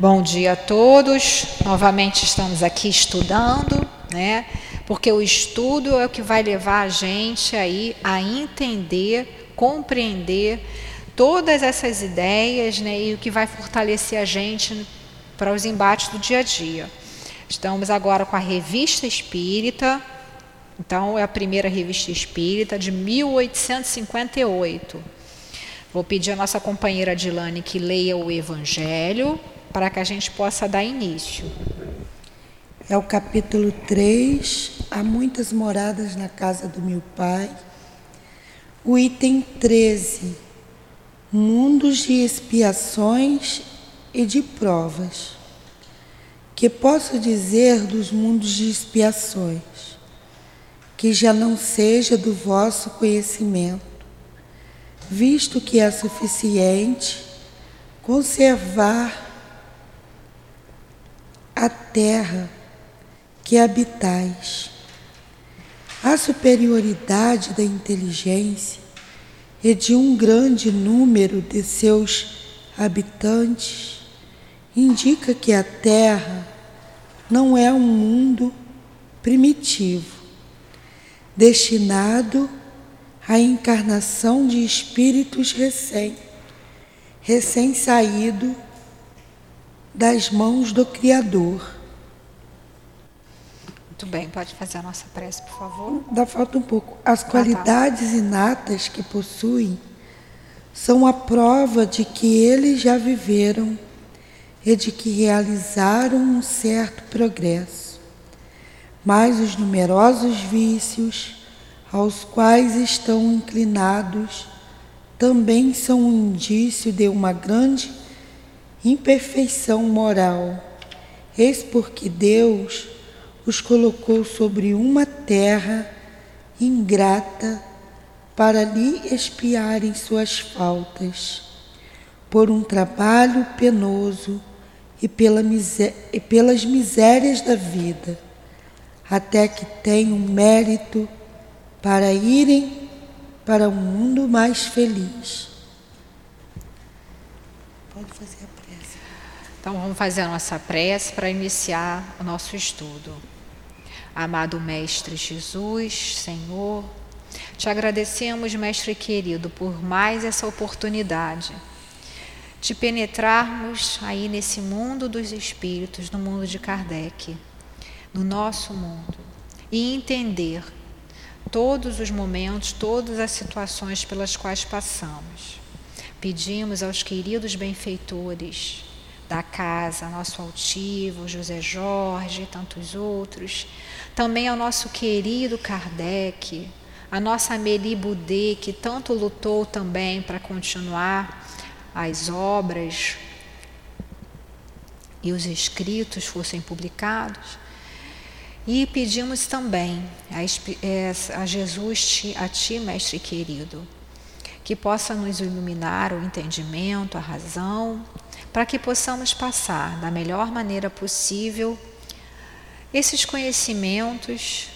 Bom dia a todos. Novamente estamos aqui estudando, né? Porque o estudo é o que vai levar a gente aí a entender, compreender todas essas ideias, né? E o que vai fortalecer a gente para os embates do dia a dia. Estamos agora com a Revista Espírita. Então, é a primeira revista espírita de 1858. Vou pedir à nossa companheira Dilane que leia o Evangelho para que a gente possa dar início. É o capítulo 3, Há muitas moradas na casa do meu pai. O item 13, Mundos de expiações e de provas. Que posso dizer dos mundos de expiações? Que já não seja do vosso conhecimento visto que é suficiente conservar a terra que habitais. A superioridade da inteligência e de um grande número de seus habitantes indica que a Terra não é um mundo primitivo, destinado a encarnação de espíritos recém, recém-saído das mãos do Criador. Muito bem, pode fazer a nossa prece, por favor. Dá falta um pouco. As qualidades inatas que possuem são a prova de que eles já viveram e de que realizaram um certo progresso. Mas os numerosos vícios aos quais estão inclinados também são um indício de uma grande imperfeição moral. Eis porque Deus os colocou sobre uma terra ingrata para lhe expiarem suas faltas, por um trabalho penoso e, pela e pelas misérias da vida, até que tenham mérito para irem para um mundo mais feliz. Pode fazer. Então vamos fazer a nossa prece para iniciar o nosso estudo. Amado Mestre Jesus, Senhor, te agradecemos, Mestre querido, por mais essa oportunidade de penetrarmos aí nesse mundo dos espíritos, no mundo de Kardec, no nosso mundo, e entender todos os momentos, todas as situações pelas quais passamos. Pedimos aos queridos benfeitores da casa, nosso altivo, José Jorge e tantos outros, também ao nosso querido Kardec, a nossa Amélie Boudet, que tanto lutou também para continuar as obras e os escritos fossem publicados. E pedimos também a, Jesus, a Ti, Mestre querido, que possa nos iluminar o entendimento, a razão, para que possamos passar da melhor maneira possível esses conhecimentos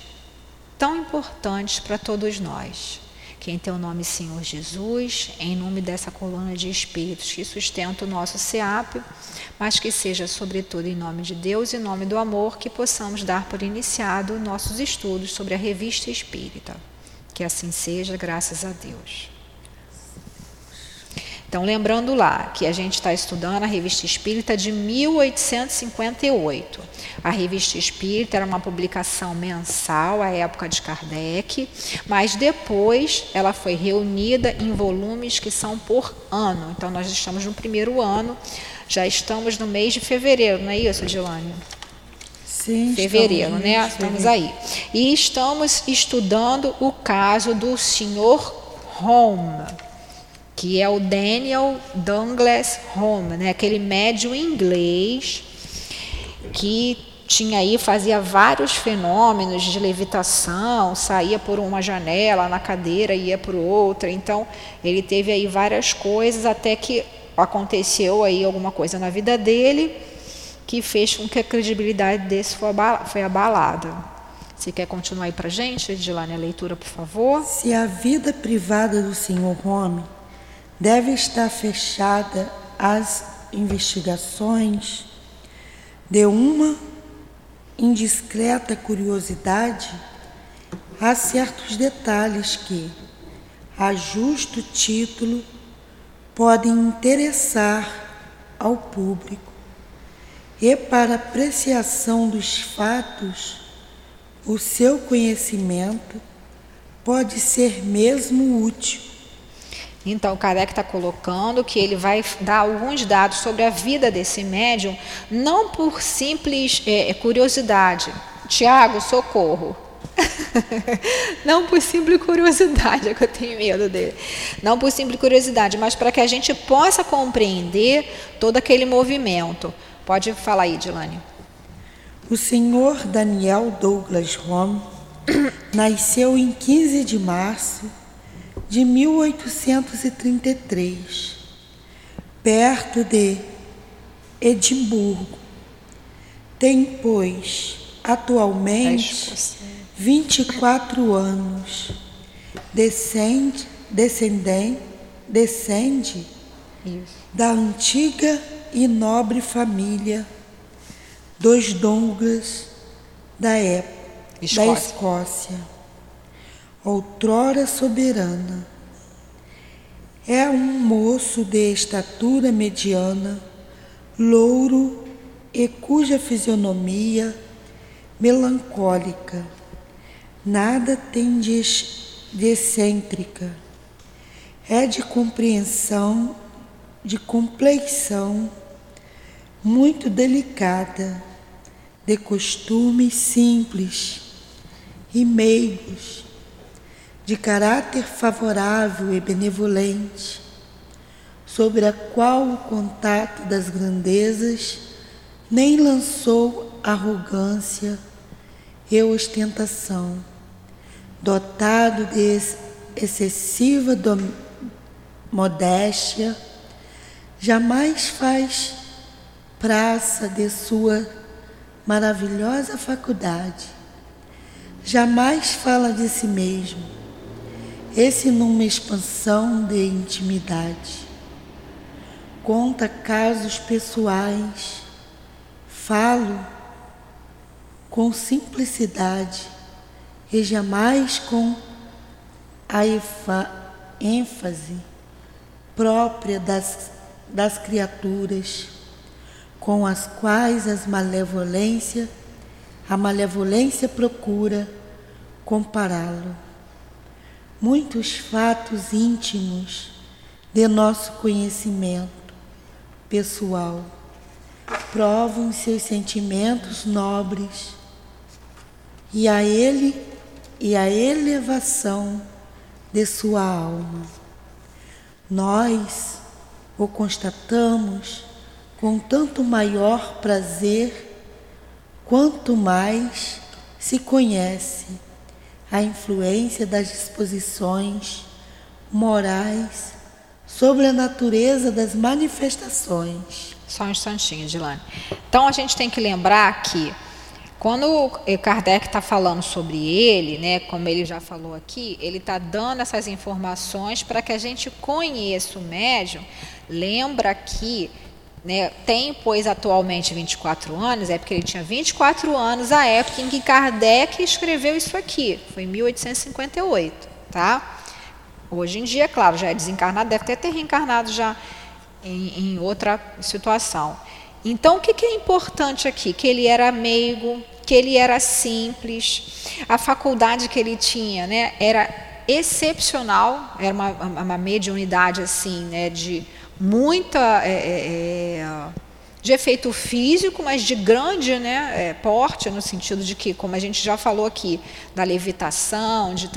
tão importantes para todos nós que em teu nome, Senhor Jesus, em nome dessa coluna de espíritos que sustenta o nosso SEAP, mas que seja, sobretudo, em nome de Deus e em nome do amor, que possamos dar por iniciado nossos estudos sobre a revista espírita. Que assim seja, graças a Deus. Então, lembrando lá que a gente está estudando a Revista Espírita de 1858. A Revista Espírita era uma publicação mensal à época de Kardec, mas depois ela foi reunida em volumes que são por ano. Então, nós estamos no primeiro ano, já estamos no mês de fevereiro, não é isso, Dilane? Sim, fevereiro, né? Estamos aí. E estamos estudando o caso do senhor Home que é o Daniel Douglas Home, né? aquele médium inglês que tinha aí, fazia vários fenômenos de levitação, saía por uma janela na cadeira, ia por outra. Então, ele teve aí várias coisas até que aconteceu aí alguma coisa na vida dele que fez com que a credibilidade desse foi abalada. Você quer continuar aí para gente, Edilane, a leitura, por favor? Se a vida privada do senhor Home deve estar fechada às investigações, De uma indiscreta curiosidade, há certos detalhes que, a justo título, podem interessar ao público e para apreciação dos fatos, o seu conhecimento pode ser mesmo útil. Então, Kardec está colocando que ele vai dar alguns dados sobre a vida desse médium, não por simples é, curiosidade. Tiago, socorro. não por simples curiosidade, é que eu tenho medo dele. Não por simples curiosidade, mas para que a gente possa compreender todo aquele movimento. Pode falar aí, Dilane. O senhor Daniel Douglas Home nasceu em 15 de março de 1833, perto de Edimburgo. Tem, pois, atualmente 24 anos. Descende, descendente, descende da antiga e nobre família dos Douglas da época Escócia. da Escócia, outrora soberana. É um moço de estatura mediana, louro e cuja fisionomia melancólica nada tem de, excêntrica. É de compreensão, de complexão muito delicada, de costumes simples e meigos, de caráter favorável e benevolente, sobre a qual o contato das grandezas nem lançou arrogância e ostentação, dotado de excessiva modéstia, jamais faz praça de sua maravilhosa faculdade. Jamais fala de si mesmo, esse numa expansão de intimidade. Conta casos pessoais, falo com simplicidade e jamais com a ênfase própria das, das criaturas com as quais as malevolência, a malevolência procura compará-lo. Muitos fatos íntimos de nosso conhecimento pessoal provam seus sentimentos nobres e a ele e a elevação de sua alma. Nós o constatamos com tanto maior prazer quanto mais se conhece a influência das disposições morais sobre a natureza das manifestações. Só um instantinho, Dilane. Então a gente tem que lembrar que quando Kardec está falando sobre ele, né, como ele já falou aqui, ele está dando essas informações para que a gente conheça o médium. Lembra que né, tem, pois, atualmente 24 anos, é porque ele tinha 24 anos à época em que Kardec escreveu isso aqui, foi em 1858, tá? Hoje em dia, claro, já é desencarnado, deve até ter reencarnado já em, em outra situação. Então, o que, que é importante aqui? Que ele era meigo, que ele era simples, a faculdade que ele tinha né, era excepcional, era uma, uma mediunidade assim, né, de muita é, é, é, de efeito físico, mas de grande né, é, porte, no sentido de que, como a gente já falou aqui, da levitação, de,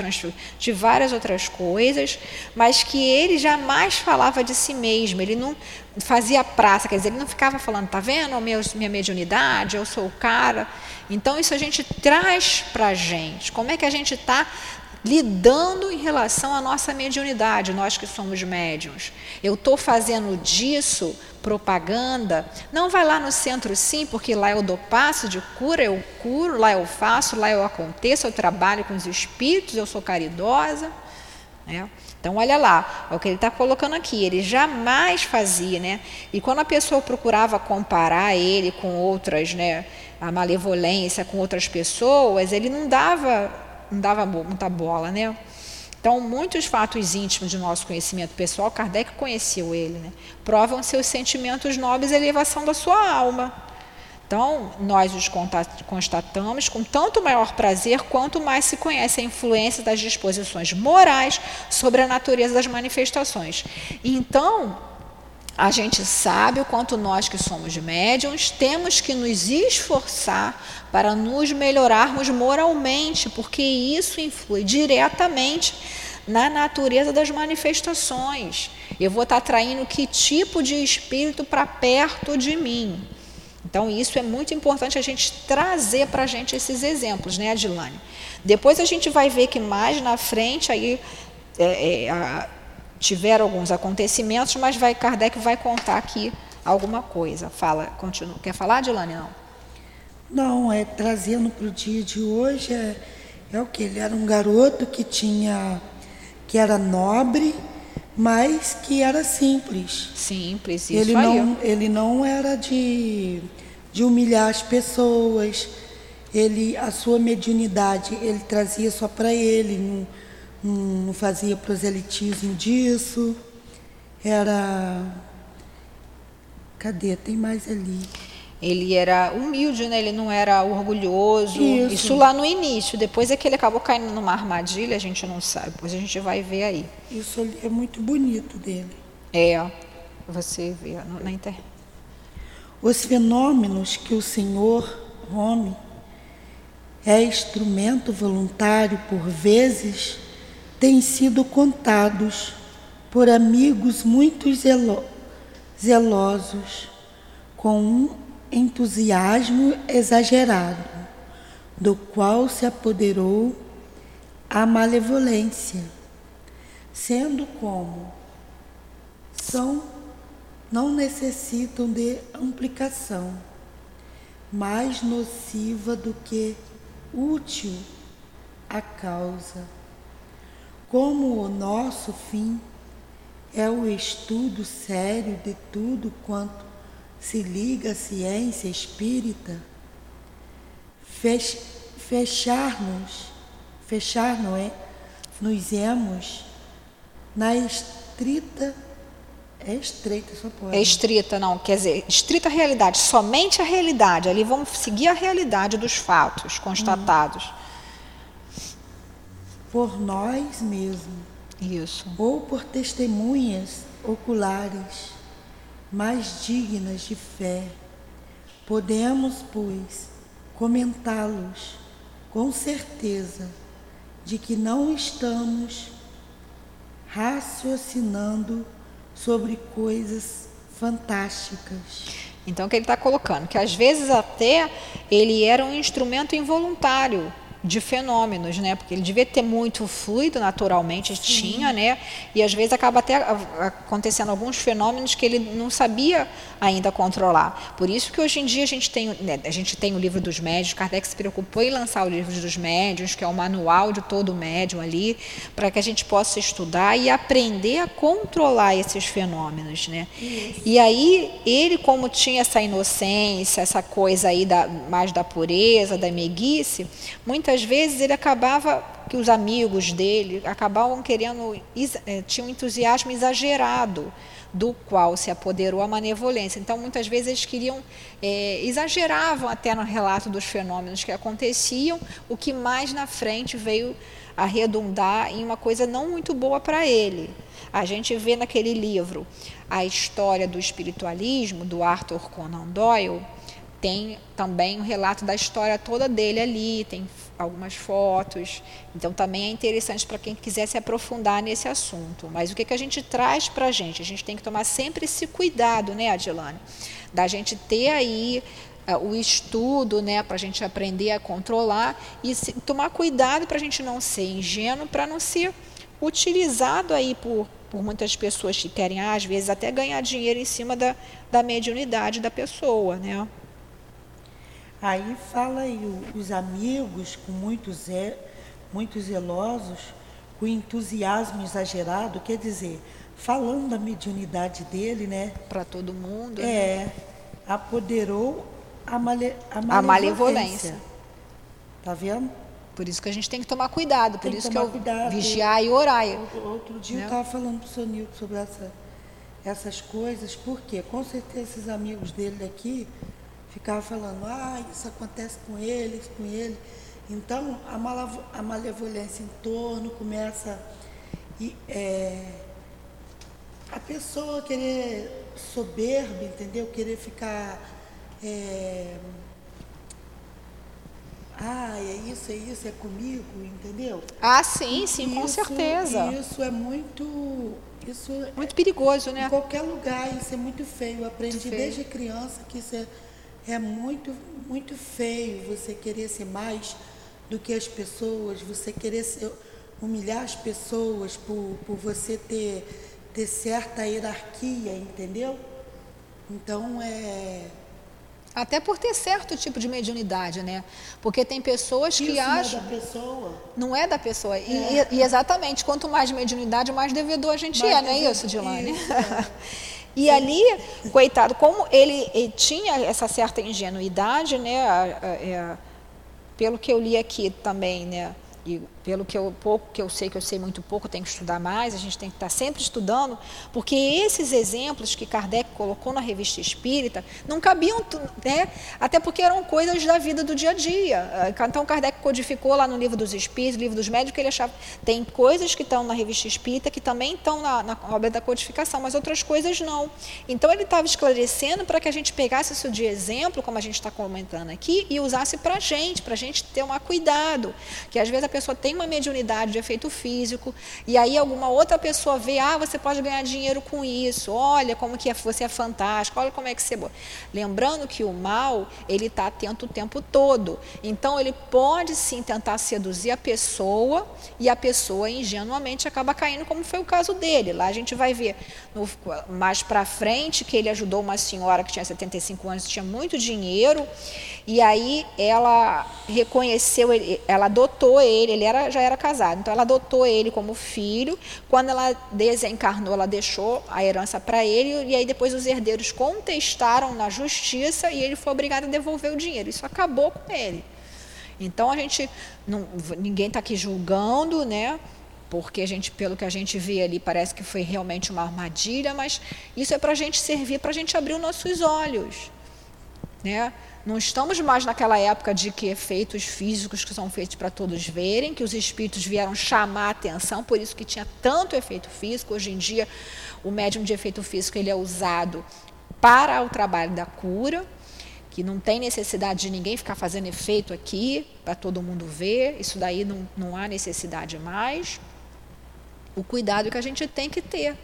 de várias outras coisas, mas que ele jamais falava de si mesmo, ele não fazia praça, quer dizer, ele não ficava falando, tá vendo meu, minha mediunidade, eu sou o cara. Então, isso a gente traz para a gente. Como é que a gente está lidando em relação à nossa mediunidade, nós que somos médiums. Eu estou fazendo disso propaganda. Não vai lá no centro sim, porque lá eu dou passo de cura, eu curo, lá eu faço, lá eu aconteço, eu trabalho com os espíritos, eu sou caridosa. Né? Então, olha lá, é o que ele está colocando aqui. Ele jamais fazia, né? E quando a pessoa procurava comparar ele com outras, né? A malevolência com outras pessoas, ele não dava, não dava muita bola, né? Então, muitos fatos íntimos de nosso conhecimento pessoal, Kardec conheceu ele, né? provam seus sentimentos nobres e elevação da sua alma. Então, nós os constatamos com tanto maior prazer quanto mais se conhece a influência das disposições morais sobre a natureza das manifestações. Então, a gente sabe o quanto nós que somos médiums temos que nos esforçar para nos melhorarmos moralmente, porque isso influi diretamente na natureza das manifestações. Eu vou estar atraindo que tipo de espírito para perto de mim. Então, isso é muito importante a gente trazer para a gente esses exemplos, né, Adilane? Depois a gente vai ver que mais na frente aí é, é, a, tiveram alguns acontecimentos, mas vai Kardec vai contar aqui alguma coisa. Fala, continua. Quer falar, Adilane? Não. Não, é trazendo para o dia de hoje é, é o que ele era um garoto que tinha que era nobre, mas que era simples. Simples, isso ele aí. não ele não era de de humilhar as pessoas. Ele, a sua mediunidade, ele trazia só para ele, não, não fazia proselitismo disso. Era. Cadê? Tem mais ali. Ele era humilde, né? ele não era orgulhoso. Isso. Isso lá no início. Depois é que ele acabou caindo numa armadilha, a gente não sabe. Depois a gente vai ver aí. Isso é muito bonito dele. É, você vê na internet. Os fenômenos que o Senhor, homem, é instrumento voluntário por vezes, têm sido contados por amigos muito zelo zelosos, com um entusiasmo exagerado, do qual se apoderou a malevolência, sendo como são não necessitam de ampliação, mais nociva do que útil à causa. Como o nosso fim é o estudo sério de tudo quanto se liga à ciência espírita, fechar-nos, fechar, não é? Nos emos na estrita é estreita, só pode. É estrita, não, quer dizer, estrita realidade, somente a realidade. Ali vamos seguir a realidade dos fatos constatados. Por nós mesmos. Isso. Ou por testemunhas oculares mais dignas de fé. Podemos, pois, comentá-los com certeza de que não estamos raciocinando sobre coisas fantásticas. Então, o que ele está colocando? Que às vezes até ele era um instrumento involuntário de fenômenos, né? Porque ele devia ter muito fluido naturalmente, Sim. tinha, né? E às vezes acaba até acontecendo alguns fenômenos que ele não sabia ainda controlar. Por isso que hoje em dia a gente tem, né, a gente tem o livro dos médios, Kardec se preocupou em lançar o livro dos médios, que é o manual de todo médium ali, para que a gente possa estudar e aprender a controlar esses fenômenos, né? Isso. E aí ele como tinha essa inocência, essa coisa aí da mais da pureza, da meiguice, muitas muitas vezes ele acabava que os amigos dele acabavam querendo eh, tinham um entusiasmo exagerado do qual se apoderou a manevolência. Então, muitas vezes eles queriam, é, exageravam até no relato dos fenômenos que aconteciam, o que mais na frente veio a redundar em uma coisa não muito boa para ele. A gente vê naquele livro a história do espiritualismo, do Arthur Conan Doyle, tem também um relato da história toda dele ali, tem algumas fotos. Então também é interessante para quem quiser se aprofundar nesse assunto. Mas o que, que a gente traz para a gente? A gente tem que tomar sempre esse cuidado, né, Adilane? Da gente ter aí uh, o estudo, né, para a gente aprender a controlar e se, tomar cuidado para a gente não ser ingênuo, para não ser utilizado aí por, por muitas pessoas que querem, às vezes, até ganhar dinheiro em cima da, da mediunidade da pessoa, né? Aí fala aí os amigos com muitos, ze, muito zelosos, com entusiasmo exagerado, quer dizer, falando da mediunidade dele, né? Para todo mundo. É, né? apoderou a, male, a malevolência. A malevolência. Tá vendo? Por isso que a gente tem que tomar cuidado, por isso que, eu cuidado. vigiar e orar. Outro, outro dia né? eu estava falando para o Nilton sobre essa, essas coisas, porque com certeza esses amigos dele daqui ficavam falando, ah, isso acontece com eles, com ele. Então a, malav a malevolência em torno começa e, é, a pessoa querer soberba, entendeu? Querer ficar é, ah, é isso, é isso, é comigo, entendeu? Ah, sim, sim, isso, com certeza. Isso é muito. Isso muito perigoso, né? Em qualquer lugar, isso é muito feio. Eu aprendi feio. desde criança que isso é, é muito, muito feio você querer ser mais do que as pessoas, você querer ser, humilhar as pessoas por, por você ter, ter certa hierarquia, entendeu? Então é até por ter certo tipo de mediunidade, né? Porque tem pessoas que Isso acham. Não é da pessoa. Não é da pessoa. É. E, e, exatamente, quanto mais mediunidade, mais devedor a gente mais é, não é isso, Dilane? Isso, é. E ali, coitado, como ele, ele, tinha essa certa ingenuidade, né? É, pelo que eu li aqui também, né? E pelo que eu pouco que eu sei, que eu sei muito pouco, tenho que estudar mais, a gente tem que estar sempre estudando, porque esses exemplos que Kardec colocou na revista espírita não cabiam, né? até porque eram coisas da vida do dia a dia. Ah, então Kardec codificou lá no livro dos espíritos, livro dos médicos, que ele achava tem coisas que estão na revista espírita que também estão na, na obra da codificação, mas outras coisas não. Então ele estava esclarecendo para que a gente pegasse isso de exemplo, como a gente está comentando aqui, e usasse para a gente, para a gente ter um cuidado, que às vezes a pessoa tem uma mediunidade de efeito físico, e aí alguma outra pessoa vê, ah, você pode ganhar dinheiro com isso, olha como que é, você é fantástico, olha como é que você é boa. Lembrando que o mal, ele está atento o tempo todo. Então, ele pode sim tentar seduzir a pessoa, e a pessoa ingenuamente acaba caindo, como foi o caso dele. Lá a gente vai ver no, mais para frente que ele ajudou uma senhora que tinha 75 anos, tinha muito dinheiro, e aí ela reconheceu, ela adotou ele, ele era, já era casado, então ela adotou ele como filho. Quando ela desencarnou, ela deixou a herança para ele, e aí depois os herdeiros contestaram na justiça e ele foi obrigado a devolver o dinheiro. Isso acabou com ele. Então a gente, não, ninguém está aqui julgando, né? porque a gente, pelo que a gente vê ali, parece que foi realmente uma armadilha, mas isso é para a gente servir, para a gente abrir os nossos olhos. Né? Não estamos mais naquela época de que efeitos físicos que são feitos para todos verem, que os espíritos vieram chamar a atenção, por isso que tinha tanto efeito físico. Hoje em dia, o médium de efeito físico ele é usado para o trabalho da cura, que não tem necessidade de ninguém ficar fazendo efeito aqui para todo mundo ver. Isso daí não, não há necessidade mais. O cuidado que a gente tem que ter,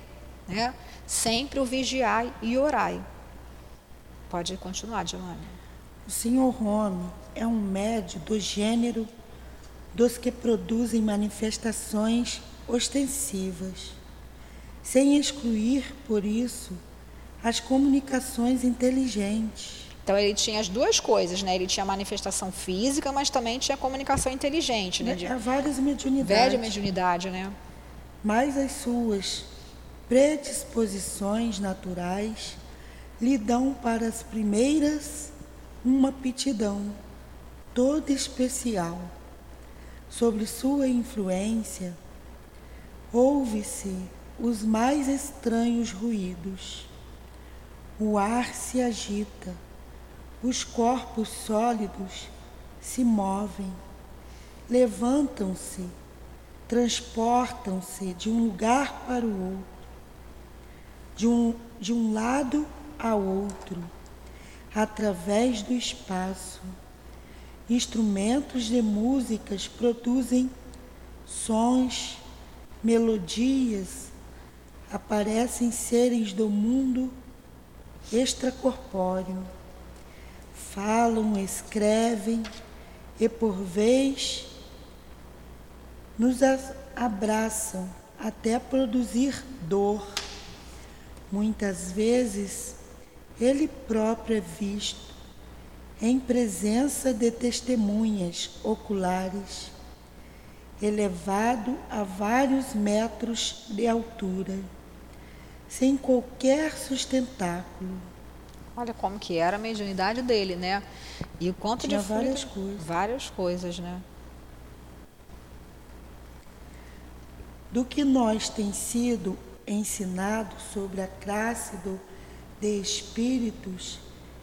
né? Sempre o vigiar e orar. Pode continuar, Giovanni. O senhor Rome é um médio do gênero dos que produzem manifestações ostensivas, sem excluir, por isso, as comunicações inteligentes. Então ele tinha as duas coisas, né? Ele tinha manifestação física, mas também tinha comunicação inteligente, né? De... Há várias mediunidades. Velha mediunidade, né? Mas as suas predisposições naturais lhe dão para as primeiras uma aptidão toda especial. Sobre sua influência, ouve-se os mais estranhos ruídos. O ar se agita, os corpos sólidos se movem, levantam-se, transportam-se de um lugar para o outro, de um, de um lado a outro através do espaço. Instrumentos de músicas produzem sons, melodias, aparecem seres do mundo extracorpóreo. Falam, escrevem e por vez nos abraçam até produzir dor. Muitas vezes ele próprio é visto em presença de testemunhas oculares elevado a vários metros de altura, sem qualquer sustentáculo. Olha como que era a mediunidade dele, né? E o quanto Tinha de várias fruto- coisas. Várias coisas, né? do que nós tem sido ensinado sobre a classe do, de espíritos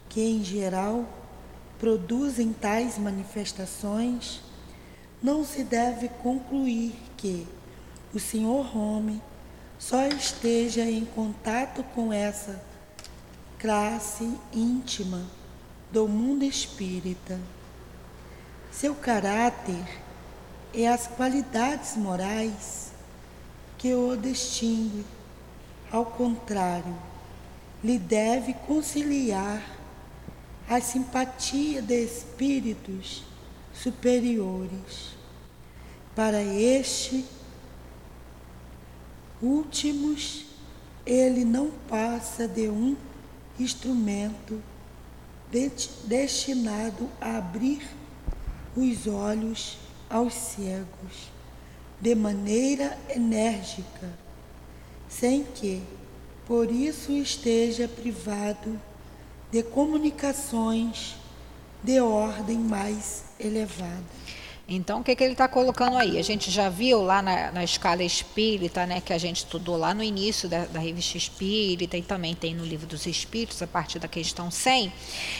que, em geral, produzem tais manifestações, não se deve concluir que o Sr. Home só esteja em contato com essa classe íntima do mundo espírita. Seu caráter e as qualidades morais que o distingue, ao contrário, lhe deve conciliar a simpatia de espíritos superiores. Para este últimos, ele não passa de um instrumento de- destinado a abrir os olhos aos cegos de maneira enérgica, sem que, por isso, esteja privado de comunicações de ordem mais elevada. Então, o que, que ele está colocando aí? A gente já viu lá na, na escala espírita, né, que a gente estudou lá no início da, da revista espírita e também tem no livro dos espíritos, a partir da questão 100,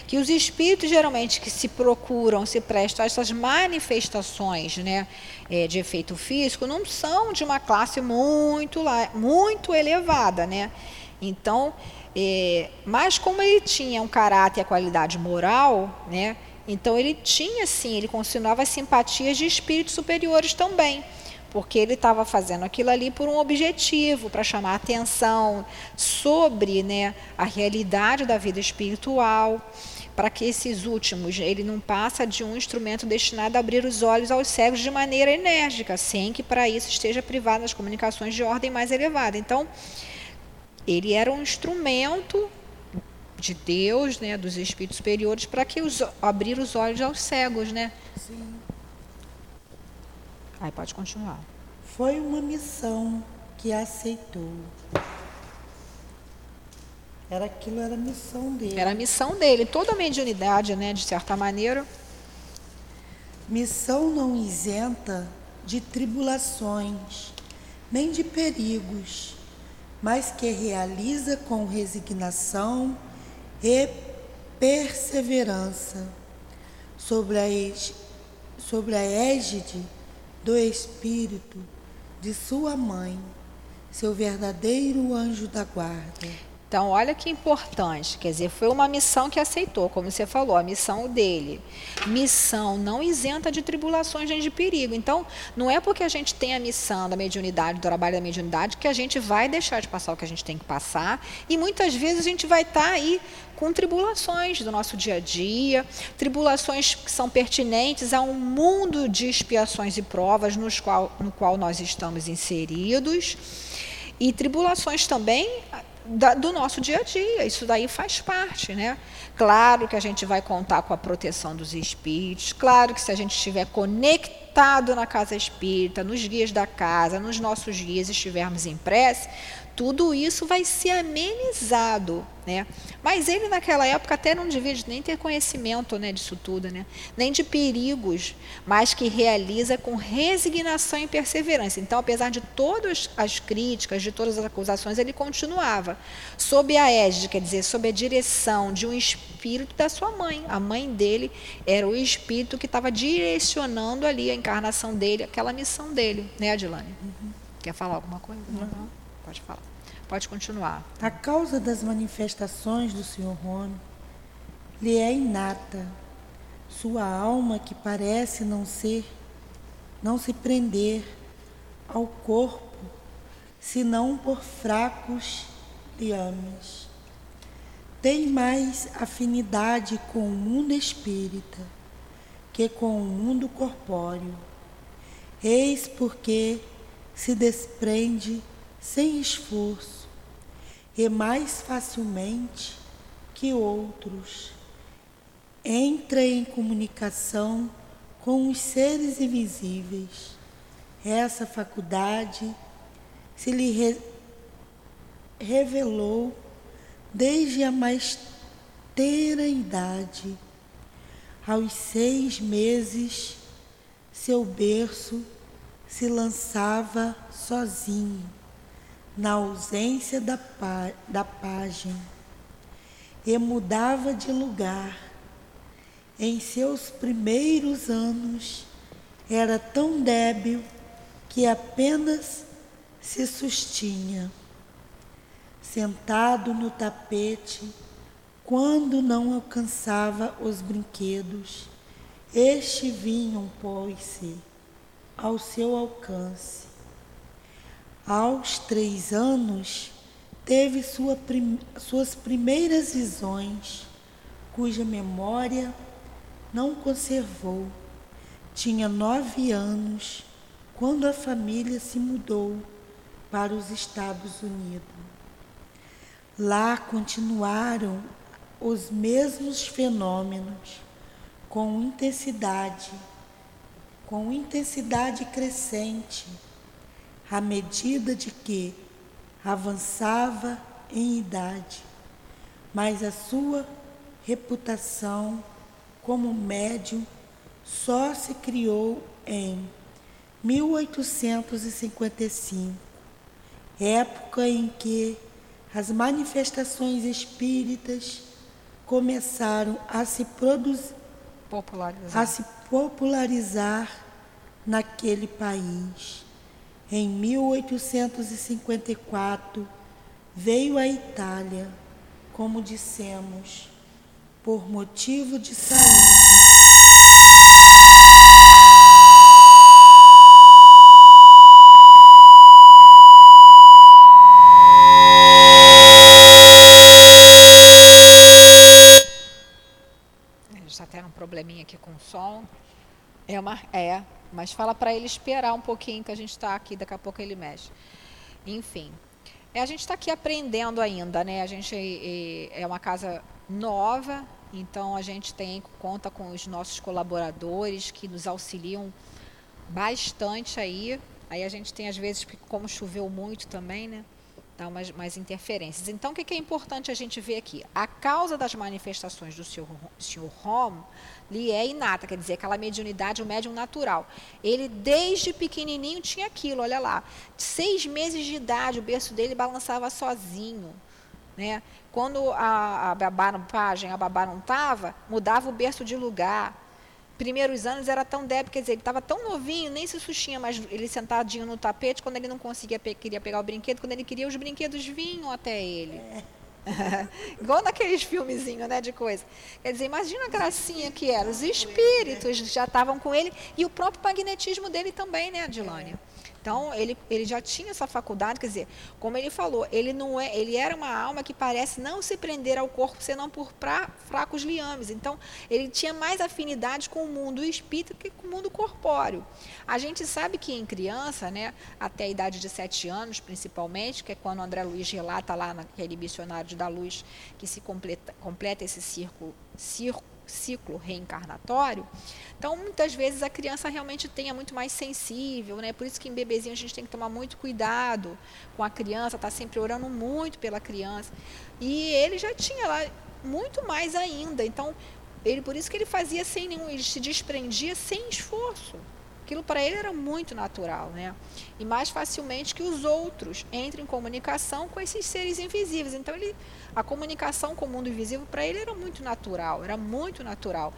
que os espíritos geralmente que se procuram, se prestam a essas manifestações né, eh, de efeito físico, não são de uma classe muito, muito elevada. Né? Então, eh, mas como ele tinha um caráter e a qualidade moral, né? Então ele tinha sim, ele continuava as simpatias de espíritos superiores também, porque ele estava fazendo aquilo ali por um objetivo, para chamar atenção sobre né, a realidade da vida espiritual, para que esses últimos, ele não passa de um instrumento destinado a abrir os olhos aos cegos de maneira enérgica, sem que para isso esteja privado das comunicações de ordem mais elevada. Então, ele era um instrumento de Deus, né, dos espíritos superiores, para que os, abrir os olhos aos cegos, né? Sim. Aí pode continuar. Foi uma missão que aceitou. Era aquilo, era a missão dele. Era a missão dele, toda a mediunidade, né, de certa maneira. Missão não isenta de tribulações, nem de perigos, mas que realiza com resignação e perseverança sobre a, sobre a égide do Espírito de sua mãe, seu verdadeiro anjo da guarda. Então, olha que importante, quer dizer, foi uma missão que aceitou, como você falou, a missão dele. Missão não isenta de tribulações nem de perigo. Então, não é porque a gente tem a missão da mediunidade, do trabalho da mediunidade, que a gente vai deixar de passar o que a gente tem que passar. E muitas vezes a gente vai estar aí com tribulações do nosso dia a dia, tribulações que são pertinentes a um mundo de expiações e provas nos qual, no qual nós estamos inseridos. E tribulações também da- do nosso dia a dia, isso daí faz parte, né? Claro que a gente vai contar com a proteção dos espíritos, claro que se a gente estiver conectado na casa espírita, nos guias da casa, nos nossos guias, estivermos em prece, tudo isso vai ser amenizado, né? Mas ele naquela época até não devia nem ter conhecimento, né, disso tudo, né? Nem de perigos, mas que realiza com resignação e perseverança. Então, apesar de todas as críticas, de todas as acusações, ele continuava sob a égide, quer dizer, sob a direção de um espírito da sua mãe. A mãe dele era o espírito que estava direcionando ali a encarnação dele, aquela missão dele, né, Adilane? Quer falar alguma coisa? Não. Pode falar. Pode continuar. A causa das manifestações do Sr. Rony lhe é inata. Sua alma que parece não ser, não se prender ao corpo, senão por fracos liames. Tem mais afinidade com o mundo espírita que com o mundo corpóreo. Eis porque se desprende sem esforço e mais facilmente que outros entra em comunicação com os seres invisíveis essa faculdade se lhe re revelou desde a mais tenra idade. Aos seis meses, seu berço se lançava sozinho, na ausência da, da página, e mudava de lugar. Em seus primeiros anos, era tão débil que apenas se sustinha. Sentado no tapete, quando não alcançava os brinquedos, este vinham, pôs-se ao seu alcance. Aos três anos, teve sua prim suas primeiras visões, cuja memória não conservou. Tinha nove anos quando a família se mudou para os Estados Unidos. Lá continuaram os mesmos fenômenos com intensidade, com intensidade crescente, à medida de que avançava em idade, mas a sua reputação como médium só se criou em 1855, época em que as manifestações espíritas começaram a se produzir, popularizar. a se popularizar naquele país. Em 1854 veio à Itália, como dissemos, por motivo de saúde. probleminha aqui com o som. É, uma, é mas fala para ele esperar um pouquinho que a gente está aqui, daqui a pouco ele mexe. Enfim, é, a gente está aqui aprendendo ainda, né? A gente é, é uma casa nova, então a gente tem conta com os nossos colaboradores que nos auxiliam bastante aí. Aí a gente tem às vezes, como choveu muito também, né? Dá umas, mais interferências. Então, o que, é importante a gente ver aqui? A causa das manifestações do senhor, senhor Home lhe é inata, quer dizer, aquela mediunidade, o médium natural. Ele, desde pequenininho, tinha aquilo, olha lá. Seis meses de idade, o berço dele balançava sozinho. Né? Quando a, a babá, a babá não estava, mudava o berço de lugar primeiros anos era tão débil, quer dizer, ele estava tão novinho, nem se sustinha mais ele sentadinho no tapete, quando ele não conseguia queria pegar o brinquedo, quando ele queria, os brinquedos vinham até ele. É. Igual naqueles filmezinhos, né, de coisa. Quer dizer, imagina a gracinha que era. Os espíritos já estavam com ele e o próprio magnetismo dele também, né, Adilânia? É. Então, ele, ele já tinha essa faculdade, quer dizer, como ele falou, ele não é, ele era uma alma que parece não se prender ao corpo senão por pra, fracos liames. Então, ele tinha mais afinidade com o mundo espírita que com o mundo corpóreo. A gente sabe que em criança, né, até a idade de sete anos, principalmente, que é quando André Luiz relata lá naquele missionário da luz que se completa, completa esse círculo, círculo ciclo reencarnatório, então muitas vezes a criança realmente tenha muito mais sensível, né? Por isso que em bebezinho a gente tem que tomar muito cuidado com a criança, tá sempre orando muito pela criança. E ele já tinha lá muito mais ainda. Então, ele por isso que ele fazia sem nenhum, ele se desprendia sem esforço. Aquilo para ele era muito natural, né? E mais facilmente que os outros entrem em comunicação com esses seres invisíveis. Então ele a comunicação com o mundo invisível para ele era muito natural, era muito natural.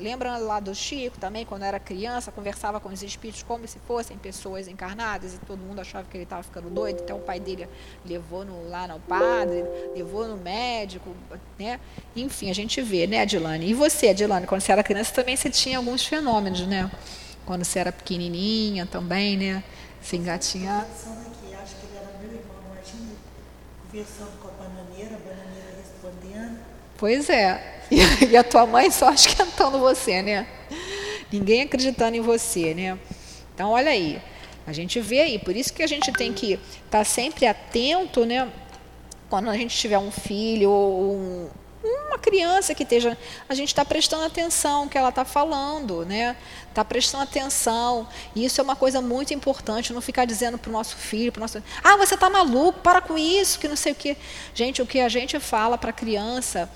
lembra lá do Chico também, quando era criança, conversava com os espíritos como se fossem pessoas encarnadas e todo mundo achava que ele estava ficando doido. Então o pai dele levou no, lá no padre, levou no médico, né? Enfim, a gente vê, né, Adilane? E você, Adilane, quando você era criança também você tinha alguns fenômenos, né? Quando você era pequenininha também, né? Se engatinhar. Acho que ele era meu irmão, imagina, conversando com a bananeira, a bananeira respondendo. Pois é. E a tua mãe só esquentando você, né? Ninguém acreditando em você, né? Então, olha aí. A gente vê aí. Por isso que a gente tem que estar tá sempre atento, né? Quando a gente tiver um filho ou um uma criança que esteja. A gente está prestando atenção que ela está falando, né? Está prestando atenção. E isso é uma coisa muito importante, não ficar dizendo para o nosso filho, para nosso. Ah, você está maluco, para com isso, que não sei o quê. Gente, o que a gente fala para a criança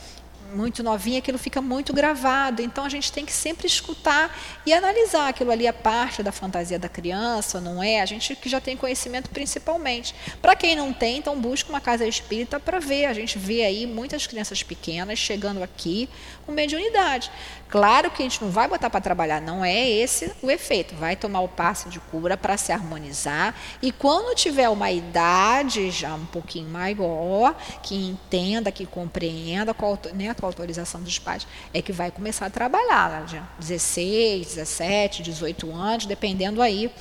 muito novinha, aquilo fica muito gravado. Então a gente tem que sempre escutar e analisar aquilo ali é parte da fantasia da criança, não é? A gente que já tem conhecimento principalmente. Para quem não tem, então busca uma casa espírita para ver. A gente vê aí muitas crianças pequenas chegando aqui com mediunidade. Claro que a gente não vai botar para trabalhar, não é esse o efeito. Vai tomar o passe de cura para se harmonizar e quando tiver uma idade já um pouquinho maior, que entenda, que compreenda com a, né, a autorização dos pais, é que vai começar a trabalhar, né, 16, 17, 18 anos, dependendo aí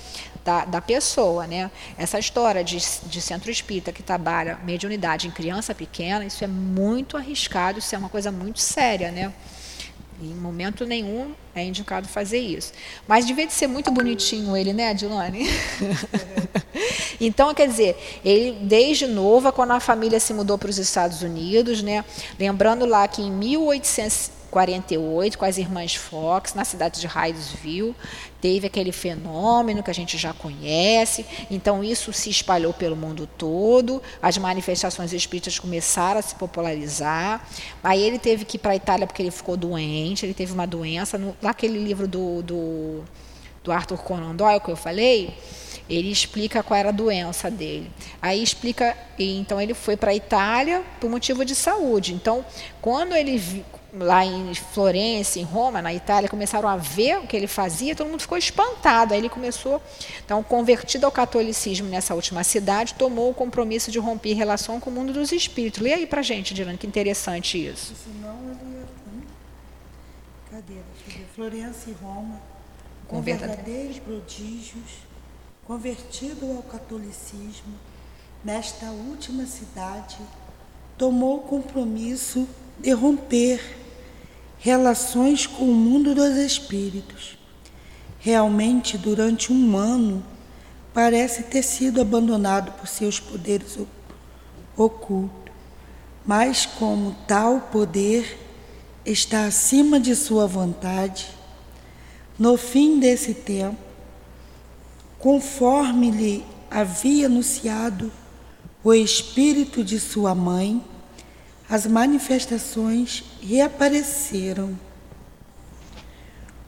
da, da, pessoa. Né? Essa história de, de centro espírita que trabalha mediunidade em criança pequena, isso é muito arriscado, isso é uma coisa muito séria. Né? Em momento nenhum é indicado fazer isso. Mas devia de ser muito bonitinho ele, né, Adilane? então, quer dizer, ele desde novo, quando a família se mudou para os Estados Unidos, né, lembrando lá que em 1800 48, com as irmãs Fox, na cidade de Hydesville. Teve aquele fenômeno que a gente já conhece, então isso se espalhou pelo mundo todo, as manifestações espíritas começaram a se popularizar. Aí ele teve que ir para a Itália porque ele ficou doente, ele teve uma doença. No, naquele livro do, do, do Arthur Conan Doyle que eu falei, ele explica qual era a doença dele. Aí explica, então ele foi para a Itália por motivo de saúde. Então, quando ele lá em Florença, em Roma, na Itália, começaram a ver o que ele fazia, todo mundo ficou espantado. Aí ele começou, então, convertido ao catolicismo nessa última cidade, tomou o compromisso de romper relação com o mundo dos espíritos. Lê aí pra gente, Dilane, que interessante isso. Senão ele Cadê? Florença e Roma, com, com verdadeiros prodígios, convertido ao catolicismo, nesta última cidade, tomou o compromisso de romper relações com o mundo dos espíritos. Realmente, durante um ano, parece ter sido abandonado por seus poderes ocultos, mas como tal poder está acima de sua vontade, no fim desse tempo, conforme lhe havia anunciado o espírito de sua mãe, as manifestações reapareceram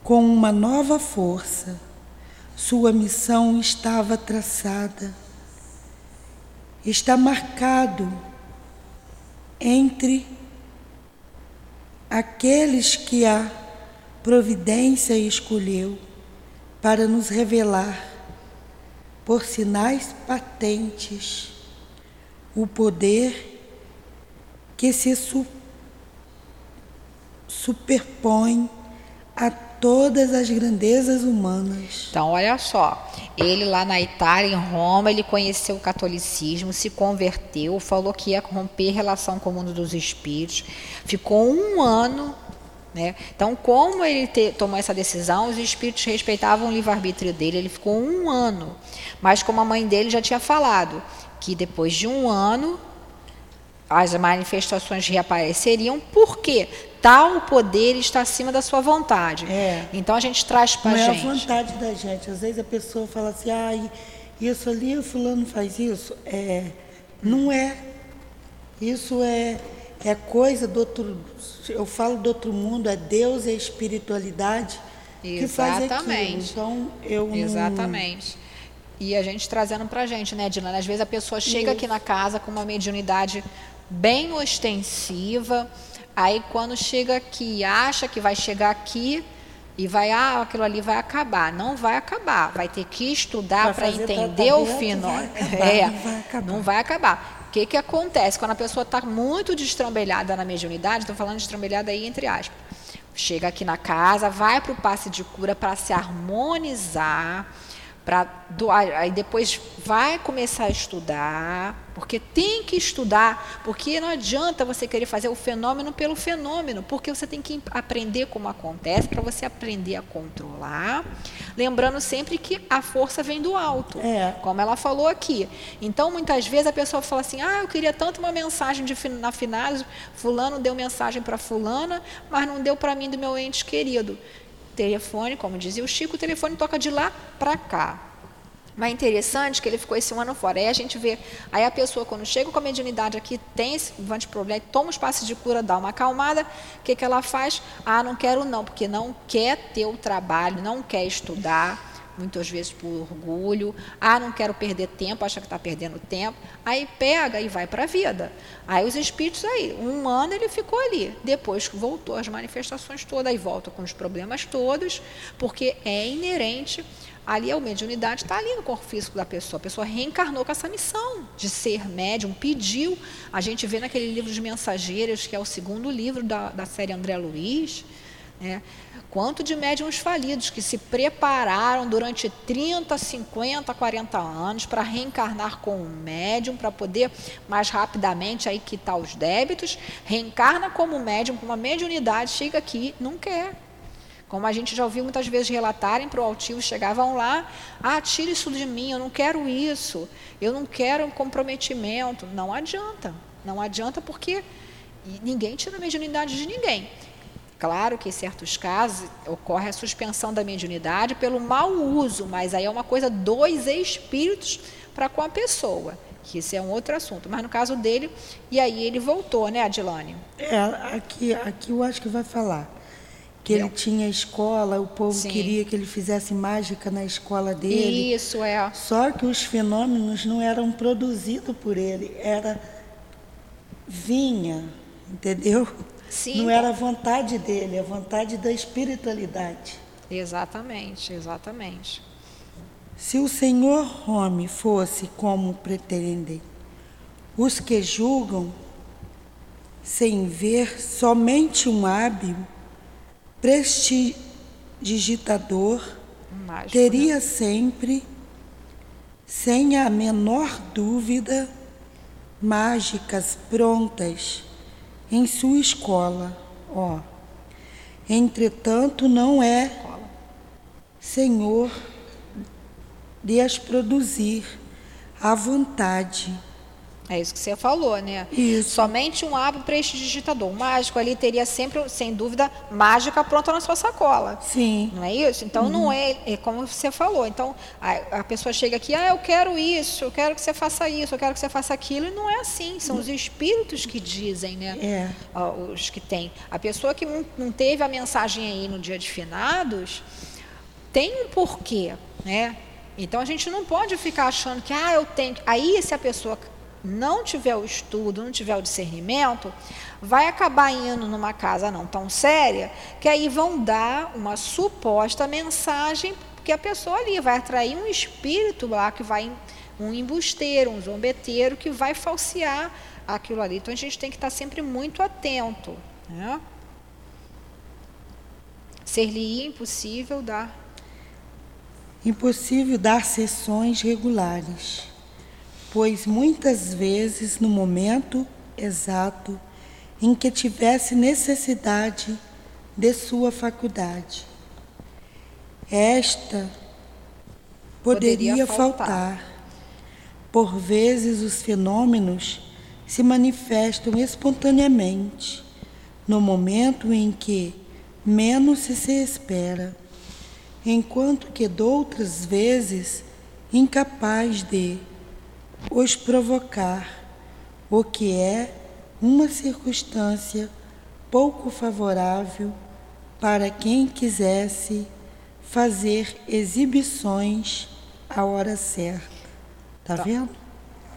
com uma nova força. Sua missão estava traçada. Está marcado entre aqueles que a providência escolheu para nos revelar, por sinais patentes, o poder que se su superpõe a todas as grandezas humanas. Então, olha só, ele lá na Itália, em Roma, ele conheceu o catolicismo, se converteu, falou que ia romper relação com o mundo dos espíritos, ficou um ano. Né? Então, como ele te, tomou essa decisão, os espíritos respeitavam o livre-arbítrio dele, ele ficou um ano. Mas, como a mãe dele já tinha falado, que depois de um ano as manifestações reapareceriam, porque tal poder está acima da sua vontade. É. Então a gente traz para a gente. Não é a vontade da gente. Às vezes a pessoa fala assim, ah, isso ali, o fulano faz isso. É, não é. Isso é, é coisa do outro. Eu falo do outro mundo, é Deus, é espiritualidade que faz aquilo. Então eu Exatamente. E a gente trazendo para a gente, né, Dilana? Às vezes a pessoa chega Isso. aqui na casa com uma mediunidade bem ostensiva. Aí quando chega aqui, acha que vai chegar aqui e vai, ah, aquilo ali vai acabar. Não vai acabar. Vai ter que estudar para entender o fino. É, não vai acabar. Não vai acabar. O que, que acontece? Quando a pessoa está muito destrambelhada na mediunidade, estou falando de destrambelhada aí entre aspas, chega aqui na casa, vai para o passe de cura para se harmonizar, para doar, aí depois vai começar a estudar, porque tem que estudar, porque não adianta você querer fazer o fenômeno pelo fenômeno, porque você tem que aprender como acontece para você aprender a controlar, lembrando sempre que a força vem do alto, é. como ela falou aqui. Então muitas vezes a pessoa fala assim: "Ah, eu queria tanto uma mensagem de na finais, fulano deu mensagem para fulana, mas não deu para mim do meu ente querido" telefone, como dizia o Chico, o telefone toca de lá para cá. Mas é interessante que ele ficou esse um ano fora. Aí a gente vê, aí a pessoa quando chega com a mediunidade aqui, tem esse problema, toma os passos de cura, dá uma acalmada, o que, que ela faz? Ah, não quero não, porque não quer ter o trabalho, não quer estudar, muitas vezes por orgulho. Ah, não quero perder tempo, acha que está perdendo tempo. Aí pega e vai para a vida. Aí os espíritos aí, um ano ele ficou ali. Depois voltou as manifestações todas, aí volta com os problemas todos, porque é inerente. Ali a mediunidade está ali no corpo físico da pessoa. A pessoa reencarnou com essa missão de ser médium, pediu. A gente vê naquele livro de Mensageiros, que é o segundo livro da, da série André Luiz, né? Quanto de médiums falidos que se prepararam durante 30, 50, 40 anos para reencarnar com um médium, para poder mais rapidamente aí quitar os débitos, reencarna como médium, com uma mediunidade, chega aqui, não quer. Como a gente já ouviu muitas vezes relatarem para o altivo, chegavam lá, ah, tira isso de mim, eu não quero isso, eu não quero um comprometimento. Não adianta, não adianta porque ninguém tira a mediunidade de ninguém. Claro que em certos casos ocorre a suspensão da mediunidade pelo mau uso, mas aí é uma coisa dos espíritos para com a pessoa, que isso é um outro assunto. Mas no caso dele, e aí ele voltou, né, Adilane? É, aqui, aqui eu acho que vai falar que ele tinha escola, o povo Sim. queria que ele fizesse mágica na escola dele. Isso é. Só que os fenômenos não eram produzidos por ele, era vinha, entendeu? Sim. Não era a vontade dele, é a vontade da espiritualidade. Exatamente, exatamente. Se o Senhor Home fosse como pretendem os que julgam, sem ver somente um hábil prestidigitador, Mágico, teria né? sempre, sem a menor dúvida, mágicas prontas em sua escola. Ó. Entretanto, não é Senhor de as produzir à vontade é isso que você falou, né? Isso. Somente um hábil prestidigitador. O mágico ali teria sempre, sem dúvida, mágica pronta na sua sacola. Sim. Não é isso? Então, uhum. não é, é como você falou. Então, a, a, pessoa chega aqui, ah, eu quero isso, eu quero que você faça isso, eu quero que você faça aquilo. E não é assim. São os espíritos que dizem, né? É. Os que têm. A pessoa que não, não teve a mensagem aí no dia de finados, tem um porquê, né? Então, a gente não pode ficar achando que, ah, eu tenho... Aí, se a pessoa não tiver o estudo, não tiver o discernimento, vai acabar indo numa casa não tão séria, que aí vão dar uma suposta mensagem que a pessoa ali vai atrair um espírito lá que vai um embusteiro, um zombeteiro que vai falsear aquilo ali. Então a gente tem que estar sempre muito atento. Né? Ser-lhe impossível dar. Impossível dar sessões regulares pois muitas vezes no momento exato em que tivesse necessidade de sua faculdade. Esta poderia, poderia faltar. faltar. Por vezes os fenômenos se manifestam espontaneamente no momento em que menos se, se espera, enquanto que doutras vezes incapaz de os provocar, o que é uma circunstância pouco favorável para quem quisesse fazer exibições à hora certa. Tá então, vendo?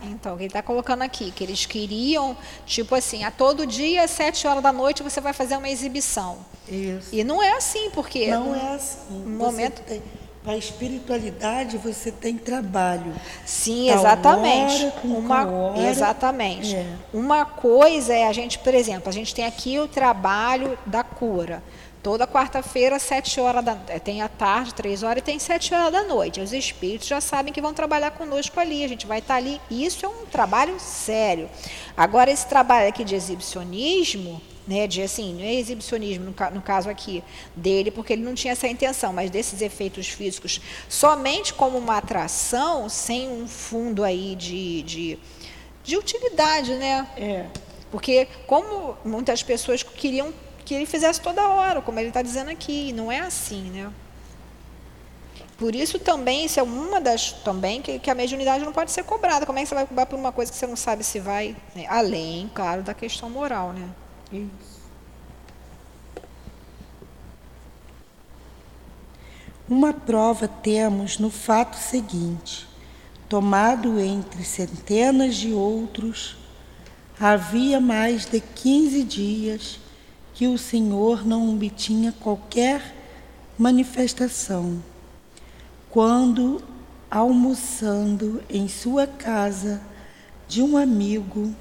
Então, ele está colocando aqui que eles queriam, tipo assim, a todo dia, às sete horas da noite, você vai fazer uma exibição. Isso. E não é assim, porque. Não é assim. No momento. Tem para a espiritualidade você tem trabalho. Sim, exatamente. Hora, uma, hora, exatamente. É. Uma coisa é a gente, por exemplo, a gente tem aqui o trabalho da cura. Toda quarta-feira, sete horas da é, tem a tarde, três horas, e tem sete horas da noite. Os espíritos já sabem que vão trabalhar conosco ali. A gente vai estar ali. Isso é um trabalho sério. Agora, esse trabalho aqui de exibicionismo, né, de assim, não é exibicionismo no, no, caso aqui dele, porque ele não tinha essa intenção, mas desses efeitos físicos somente como uma atração, sem um fundo aí de, de, de utilidade, né? É. Porque como muitas pessoas queriam que ele fizesse toda hora, como ele está dizendo aqui. Não é assim, né? Por isso também, isso é uma das também que, que, a mediunidade não pode ser cobrada. Como é que você vai cobrar por uma coisa que você não sabe se vai, né? além, claro, da questão moral, né? Isso. Uma prova temos no fato seguinte: tomado entre centenas de outros, havia mais de quinze dias que o Senhor não obtinha qualquer manifestação. Quando, almoçando em sua casa de um amigo,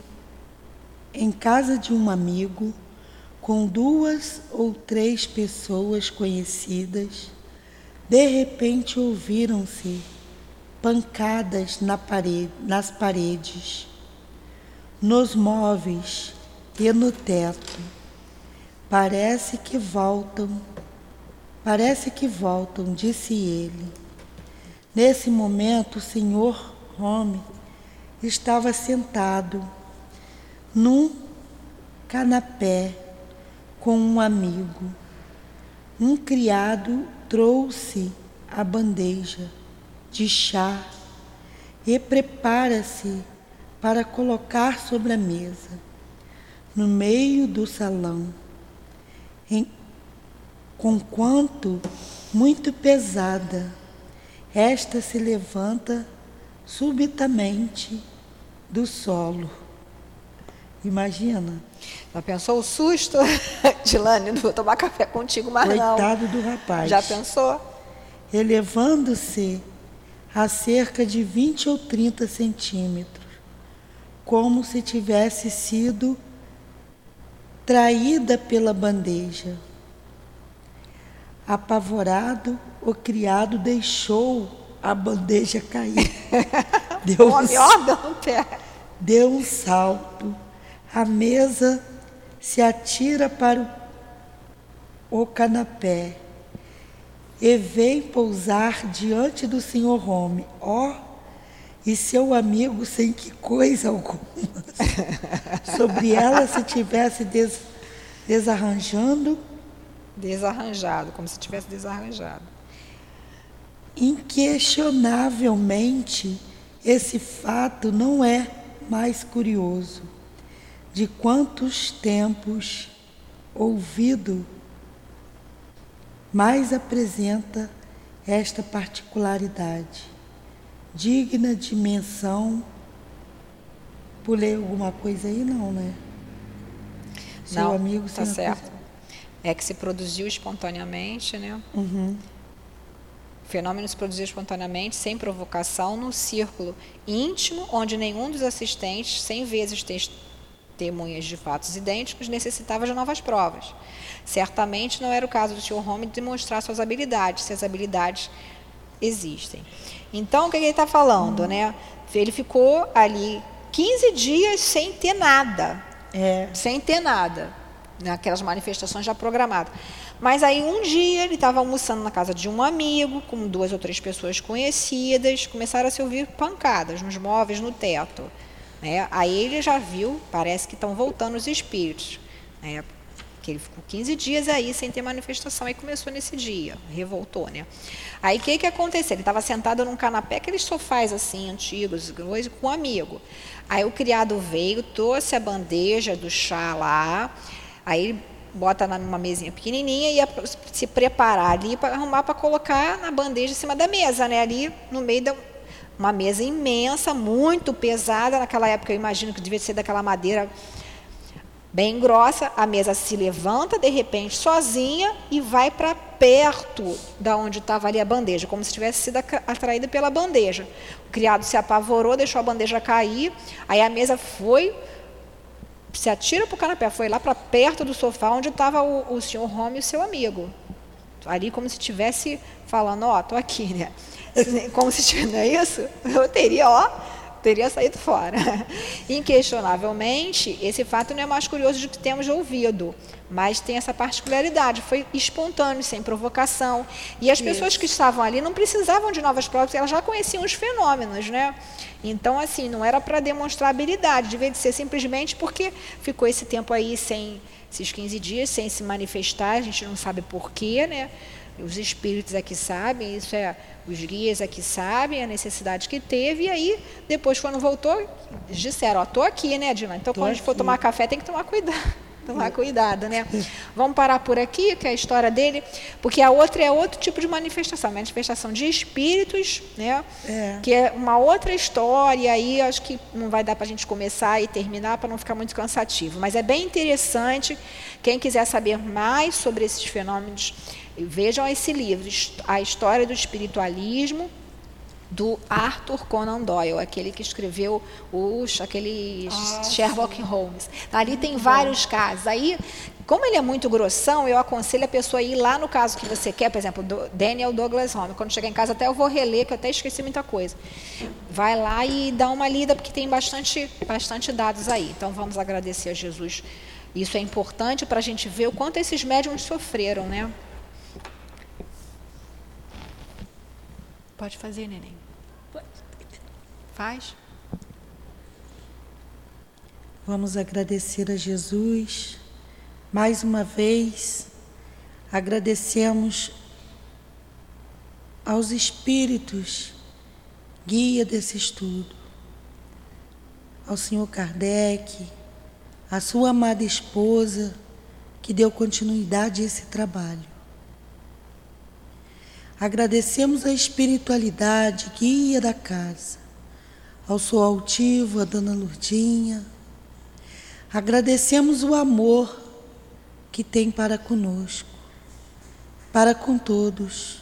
em casa de um amigo, com duas ou três pessoas conhecidas, de repente ouviram-se pancadas na parede, nas paredes, nos móveis e no teto. Parece que voltam, parece que voltam, disse ele. Nesse momento, o senhor Home estava sentado num canapé com um amigo. Um criado trouxe a bandeja de chá e prepara-se para colocar sobre a mesa, no meio do salão em, conquanto muito pesada, esta se levanta subitamente do solo. Imagina. Já pensou o susto, Dilane? Não vou tomar café contigo mais Coitado não. do rapaz. Já pensou? Elevando-se a cerca de 20 ou 30 centímetros, como se tivesse sido traída pela bandeja. Apavorado, o criado deixou a bandeja cair. Deu um, deu um salto. A mesa se atira para o canapé e vem pousar diante do senhor Home. Ó, oh, e seu amigo sem que coisa alguma sobre ela se tivesse des, desarranjando. Desarranjado, como se tivesse desarranjado. Inquestionavelmente, esse fato não é mais curioso. De quantos tempos ouvido, mais apresenta esta particularidade digna de menção. Pulei alguma coisa aí? Não, né? Seu não, amigo tá certo. Coisa... É que se produziu espontaneamente, né? Uhum. O fenômeno se produziu espontaneamente, sem provocação, num círculo íntimo, onde nenhum dos assistentes, cem vezes testemunhas de fatos idênticos, necessitava de novas provas. Certamente não era o caso do Sr. Home demonstrar suas habilidades, se as habilidades existem. Então, o que ele está falando, né? Ele ficou ali 15 dias sem ter nada. É. Sem ter nada. Naquelas manifestações já programadas. Mas aí um dia ele estava almoçando na casa de um amigo, com duas ou três pessoas conhecidas, começaram a se ouvir pancadas nos móveis, no teto. Né? Aí ele já viu, parece que estão voltando os espíritos. Né? que ele ficou 15 dias aí sem ter manifestação, aí começou nesse dia, revoltou, né? Aí o que que aconteceu? Ele estava sentado num canapé, aqueles sofás assim, antigos, com um amigo. Aí o criado veio, trouxe a bandeja do chá lá, aí bota numa mesinha pequenininha e ia se preparar ali para arrumar para colocar na bandeja em cima da mesa, né? Ali no meio da uma mesa imensa, muito pesada. Naquela época eu imagino que devia ser daquela madeira bem grossa, a mesa se levanta de repente sozinha e vai para perto da onde estava ali a bandeja, como se tivesse sido atraída pela bandeja. O criado se apavorou, deixou a bandeja cair, aí a mesa foi se atira para o canapé, foi lá para perto do sofá onde estava o, o senhor Home e o seu amigo. Ali como se estivesse falando, ó, oh, tô aqui, né? Como se estivesse, não é isso? Eu teria, ó, teria saído fora. Inquestionavelmente, esse fato não é mais curioso do que temos ouvido, mas tem essa particularidade, foi espontâneo, sem provocação. E as Isso. pessoas que estavam ali não precisavam de novas provas, elas já conheciam os fenômenos, né? Então, assim, não era para demonstrar habilidade, devia de ser simplesmente porque ficou esse tempo aí sem, esses 15 dias, sem se manifestar, a gente não sabe porquê, né? Os espíritos aqui é sabem, isso é os guias aqui é sabem a necessidade que teve, e aí, depois, quando voltou, disseram, ó, estou aqui, né, Dilma? Então, tô quando a gente for tomar café, tem que tomar cuidado. Tomar cuidado, né? Vamos parar por aqui, que é a história dele, porque a outra é outro tipo de manifestação, manifestação de espíritos, né? É. Que é uma outra história, e aí acho que não vai dar para a gente começar e terminar para não ficar muito cansativo. Mas é bem interessante. Quem quiser saber mais sobre esses fenômenos Vejam esse livro, A História do Espiritualismo, do Arthur Conan Doyle, aquele que escreveu os, aqueles ah, Sherlock sim. Holmes. Ali tem vários casos. Aí, como ele é muito grossão, eu aconselho a pessoa a ir lá no caso que você quer, por exemplo, do Daniel Douglas Home. Quando chegar em casa, até eu vou reler, que eu até esqueci muita coisa. Vai lá e dá uma lida, porque tem bastante, bastante dados aí. Então, vamos agradecer a Jesus. Isso é importante para a gente ver o quanto esses médiums sofreram, né? Pode fazer, neném. Faz. Vamos agradecer a Jesus. Mais uma vez, agradecemos aos espíritos guia desse estudo, ao senhor Kardec, à sua amada esposa, que deu continuidade a esse trabalho. Agradecemos a espiritualidade guia da casa, ao seu altivo, a dona Lurdinha. Agradecemos o amor que tem para conosco, para com todos.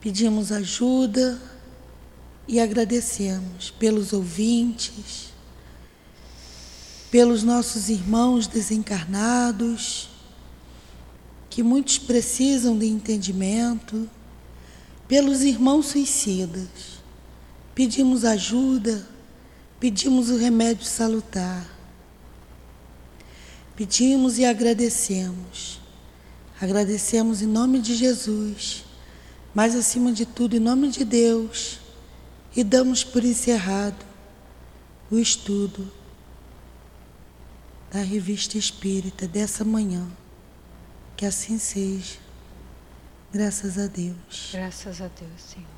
Pedimos ajuda e agradecemos pelos ouvintes, pelos nossos irmãos desencarnados que muitos precisam de entendimento, pelos irmãos suicidas. Pedimos ajuda, pedimos o remédio salutar. Pedimos e agradecemos. Agradecemos em nome de Jesus, mas acima de tudo em nome de Deus, e damos por encerrado o estudo da revista espírita dessa manhã. Que assim seja. Graças a Deus. Graças a Deus, Senhor.